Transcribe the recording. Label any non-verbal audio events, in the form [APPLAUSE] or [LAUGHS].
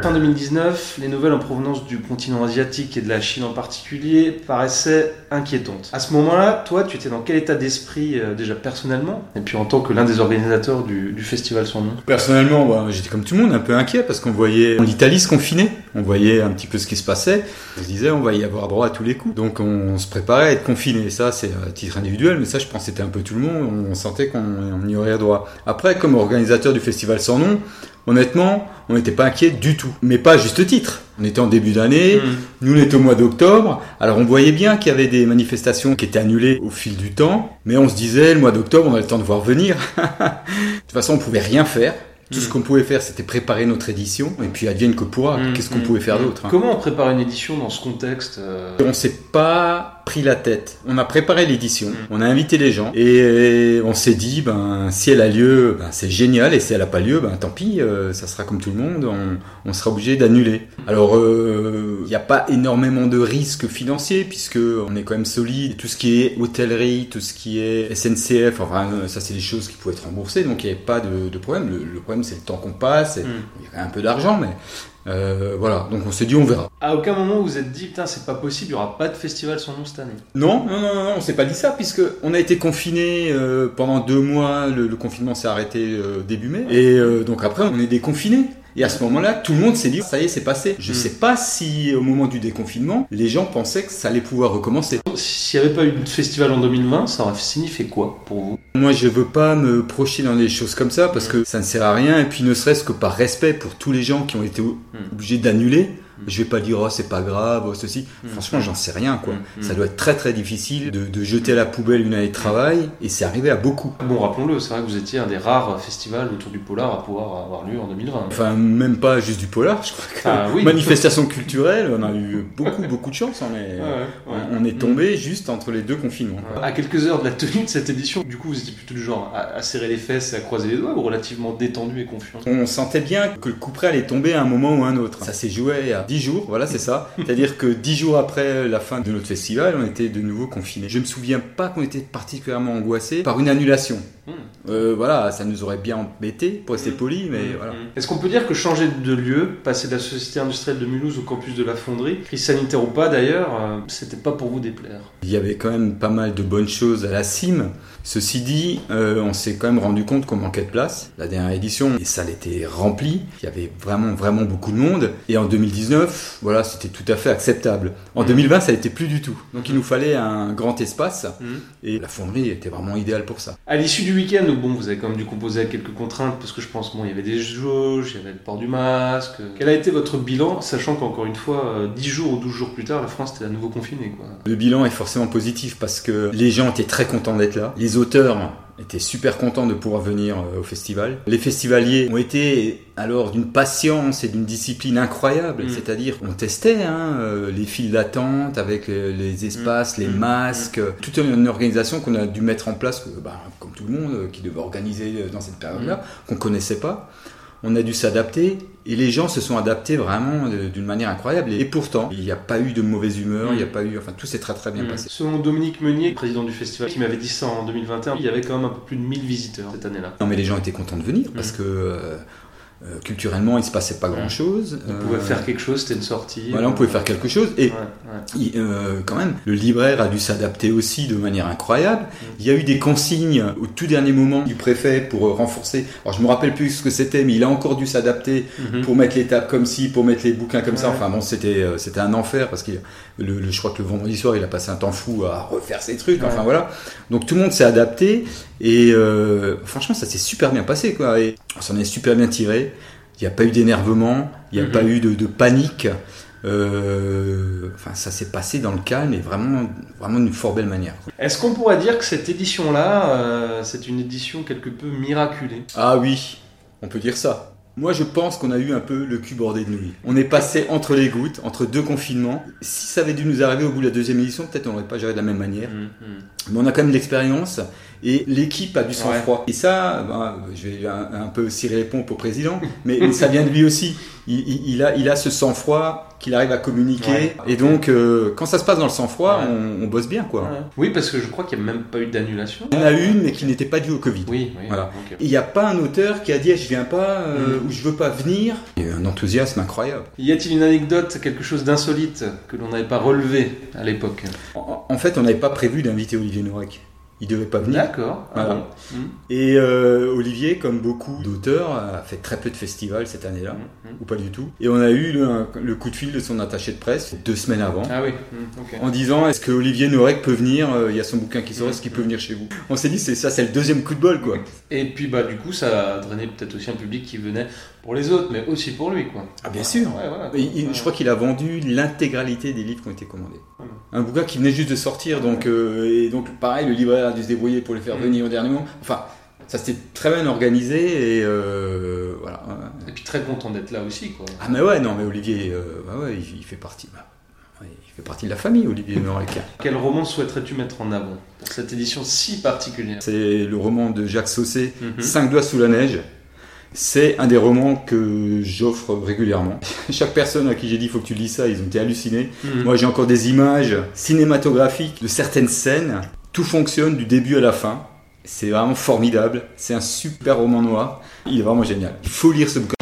Fin 2019, les nouvelles en provenance du continent asiatique et de la Chine en particulier paraissaient inquiétantes. À ce moment-là, toi, tu étais dans quel état d'esprit euh, déjà personnellement et puis en tant que l'un des organisateurs du, festival sans nom? Personnellement, bah, j'étais comme tout le monde, un peu inquiet parce qu'on voyait l'Italie se confiner, on voyait un petit peu ce qui se passait. On se disait, on va y avoir droit à tous les coups. Donc on, se préparait à être confiné. Ça, c'est à titre individuel, mais ça, je pense c'était un peu tout le monde. On sentait qu'on on y aurait droit. Après, comme organisateur du festival sans nom, honnêtement, on n'était pas inquiet du tout. Mais pas à juste titre. On était en début d'année, Mm. nous on était au mois d'octobre, alors on voyait bien qu'il y avait des manifestations qui étaient annulées au fil du temps, mais on se disait, le mois d'octobre, on a le temps de voir venir. [LAUGHS] de toute façon, on pouvait rien faire. Tout ce qu'on pouvait faire, c'était préparer notre édition, et puis advienne que pourra. Mm, Qu'est-ce qu'on mm, pouvait faire mm. d'autre hein? Comment on prépare une édition dans ce contexte euh, On s'est pas pris la tête. On a préparé l'édition, Mm. on a invité les gens, et on s'est dit, ben si elle a lieu, ben, c'est génial, et si elle a pas lieu, ben tant pis, euh, ça sera comme tout le monde, on, on sera obligé d'annuler. Alors, il n'y a pas énormément de risques financiers, puisque on est quand même solide. Tout ce qui est hôtellerie, tout ce qui est SNCF, enfin euh, ça c'est des choses qui pouvaient être remboursées, donc il n'y avait pas de, de problème. Le, le problème c'est le temps qu'on passe, et Mm. il y avait un peu d'argent, mais euh, voilà. Donc on s'est dit on verra. À aucun moment vous vous êtes dit, putain, c'est pas possible, il y aura pas de festival sans nom cette année. Non, non, non, non, on s'est pas dit ça puisque on a été confiné euh, pendant deux mois. Le, le confinement s'est arrêté euh, début mai et euh, donc après on est déconfiné. Et à ce moment-là, tout le monde s'est dit ça y est, c'est passé. Je Mm. sais pas si au moment du déconfinement, les gens pensaient que ça allait pouvoir recommencer. S'il n'y avait pas eu de festival en 2020, ça aurait signifié quoi pour vous? Moi, je veux pas me projeter dans des choses comme ça parce que ça ne sert à rien. Et puis, ne serait-ce que par respect pour tous les gens qui ont été o- Mm. obligés d'annuler. Je vais pas dire oh c'est pas grave, oh, ceci. Mm. Franchement, j'en sais rien quoi. Mm. Ça doit être très très difficile de, de jeter à la poubelle une année de travail et c'est arrivé à beaucoup. Bon, rappelons-le, c'est vrai que vous étiez un des rares festivals autour du polar à pouvoir avoir lieu en 2020. Enfin, même pas juste du polar, je crois que Ah oui. manifestation culturelle, on a eu beaucoup beaucoup de chance. On est, Ouais, ouais, ouais. on est tombé juste entre les deux confinements. À quelques heures de la tenue de cette édition, du coup, vous étiez plutôt du genre à, à serrer les fesses et à croiser les doigts ou relativement détendu et confiant? On sentait bien que le coup près allait tomber à un moment ou à un autre. Ça s'est joué à 10 jours, voilà, c'est ça. [LAUGHS] C'est-à-dire que 10 jours après la fin de notre festival, on était de nouveau confinés. Je me souviens pas qu'on était particulièrement angoissés par une annulation. Euh, voilà, ça nous aurait bien embêté, pour rester poli, mais Mmh, voilà. mmh. Est-ce qu'on peut dire que changer de lieu, passer de la Société industrielle de Mulhouse au campus de la Fonderie, crise sanitaire ou pas d'ailleurs, euh, c'était pas pour vous déplaire? Il y avait quand même pas mal de bonnes choses à la cime. Ceci dit, euh, on s'est quand même rendu compte qu'on manquait de place. La dernière édition, les salles étaient remplies. Il y avait vraiment, vraiment beaucoup de monde. Et en 2019, voilà, c'était tout à fait acceptable. En Mhm. 2020, ça n'était plus du tout. Donc il nous fallait un grand espace. Mmh. Et la fonderie était vraiment idéale pour ça. À l'issue du week-end, bon, vous avez quand même dû composer avec quelques contraintes parce que je pense bon, il y avait des jauges, il y avait le port du masque. Quel a été votre bilan, sachant qu'encore une fois, euh, 10 jours ou 12 jours plus tard, la France était à nouveau confinée quoi? Le bilan est forcément positif parce que les gens étaient très contents d'être là. Les auteurs étaient super contents de pouvoir venir euh, au festival. Les festivaliers ont été alors d'une patience et d'une discipline incroyable. Mm. C'est-à-dire, on testait hein, euh, les files d'attente avec euh, les espaces, les Mm. masques, toute une organisation qu'on a dû mettre en place, bah, comme tout le monde, qui devait organiser dans cette période-là, qu'on connaissait pas. On a dû s'adapter et les gens se sont adaptés vraiment d'une manière incroyable. Et pourtant, il n'y a pas eu de mauvaise humeur, il n'y a pas eu, enfin, tout s'est très très bien Mmh. passé. Selon Dominique Meunier, président du festival, qui m'avait dit ça en 2021, il y avait quand même un peu plus de 1000 visiteurs cette année-là. Non, mais les gens étaient contents de venir parce Mm. que euh, euh, culturellement, il se passait pas grand-chose. On Euh, pouvait faire quelque chose, c'était une sortie. Voilà, on pouvait faire quelque chose. Et Ouais, ouais. il- euh, quand même, le libraire a dû s'adapter aussi de manière incroyable. Il y a eu des consignes au tout dernier moment du préfet pour euh, renforcer. Alors, je me rappelle plus ce que c'était, mais il a encore dû s'adapter Mhm. pour mettre les tables comme ci, pour mettre les bouquins comme ça. Ouais. Enfin bon, c'était euh, c'était un enfer parce que le, le- je crois que le vendredi soir, il a passé un temps fou à refaire ses trucs. Enfin voilà. Donc tout le monde s'est adapté et euh, franchement, ça s'est super bien passé quoi. Et on s'en est super bien tiré. Il n'y a pas eu d'énervement, il n'y a Mhm. pas eu de, de panique. Euh, enfin, ça s'est passé dans le calme et vraiment, vraiment d'une fort belle manière. Est-ce qu'on pourrait dire que cette édition-là, euh, c'est une édition quelque peu miraculée? Ah oui, on peut dire ça. Moi, je pense qu'on a eu un peu le cul bordé de nouilles. On est passé entre les gouttes, entre deux confinements. Si ça avait dû nous arriver au bout de la deuxième édition, peut-être on n'aurait pas géré de la même manière. Mais on a quand même de l'expérience et l'équipe a du sang-froid. Et ça, ben, je vais un, un peu cirer les pompes au président, mais ça vient de lui aussi. Il, a, il a ce sang-froid qu'il arrive à communiquer. Ouais. Et donc, euh, quand ça se passe dans le sang-froid, Ouais. on, on bosse bien, quoi. Ouais. Oui, parce que je crois qu'il n'y a même pas eu d'annulation. Il y en a une, mais qui n'était pas due au Covid. Oui, oui. Voilà. Il n'y a pas un auteur qui a dit je viens pas euh, Mm. ou je veux pas venir. Il y a eu un enthousiasme incroyable. Y a-t-il une anecdote, quelque chose d'insolite que l'on n'avait pas relevé à l'époque? En, en fait, on n'avait pas prévu d'inviter Olivier Norek. Il devait pas venir. D'accord. Ah bon. Hmm. Et euh, Olivier, comme beaucoup d'auteurs, a fait très peu de festivals cette année-là, Hmm, hmm. ou pas du tout. Et on a eu le, coup de fil de son attaché de presse deux semaines avant. Ah oui. En disant est-ce que Olivier Norek peut venir euh, Il y a son bouquin qui sort, est-ce qu'il peut venir chez vous? On s'est dit c'est ça, c'est le deuxième coup de bol quoi. Et puis bah du coup ça a drainé peut-être aussi un public qui venait pour les autres, mais aussi pour lui quoi. Ah bien sûr. Ouais, voilà. Et il- Ouais. je crois qu'il a vendu l'intégralité des livres qui ont été commandés. Voilà. Un bouquin qui venait juste de sortir, donc euh, et donc pareil, le libraire a dû se débrouiller pour les faire venir au dernier moment. Enfin, ça s'était très bien organisé et euh, voilà. Et puis très content d'être là aussi quoi. Ah mais ouais, non mais Olivier, euh, bah ouais, il, il fait partie. bah, ouais, il fait partie de la famille, Olivier Norek. Quel roman souhaiterais-tu mettre en avant pour cette édition si particulière? C'est le roman de Jacques Saucé, Mhm. Cinq doigts sous la neige. C'est un des romans que j'offre régulièrement. [LAUGHS] Chaque personne à qui j'ai dit il faut que tu lis ça, ils ont été hallucinés. Mhm. Moi j'ai encore des images cinématographiques de certaines scènes. Tout fonctionne du début à la fin. C'est vraiment formidable. C'est un super roman noir. Il est vraiment génial. Il faut lire ce bouquin.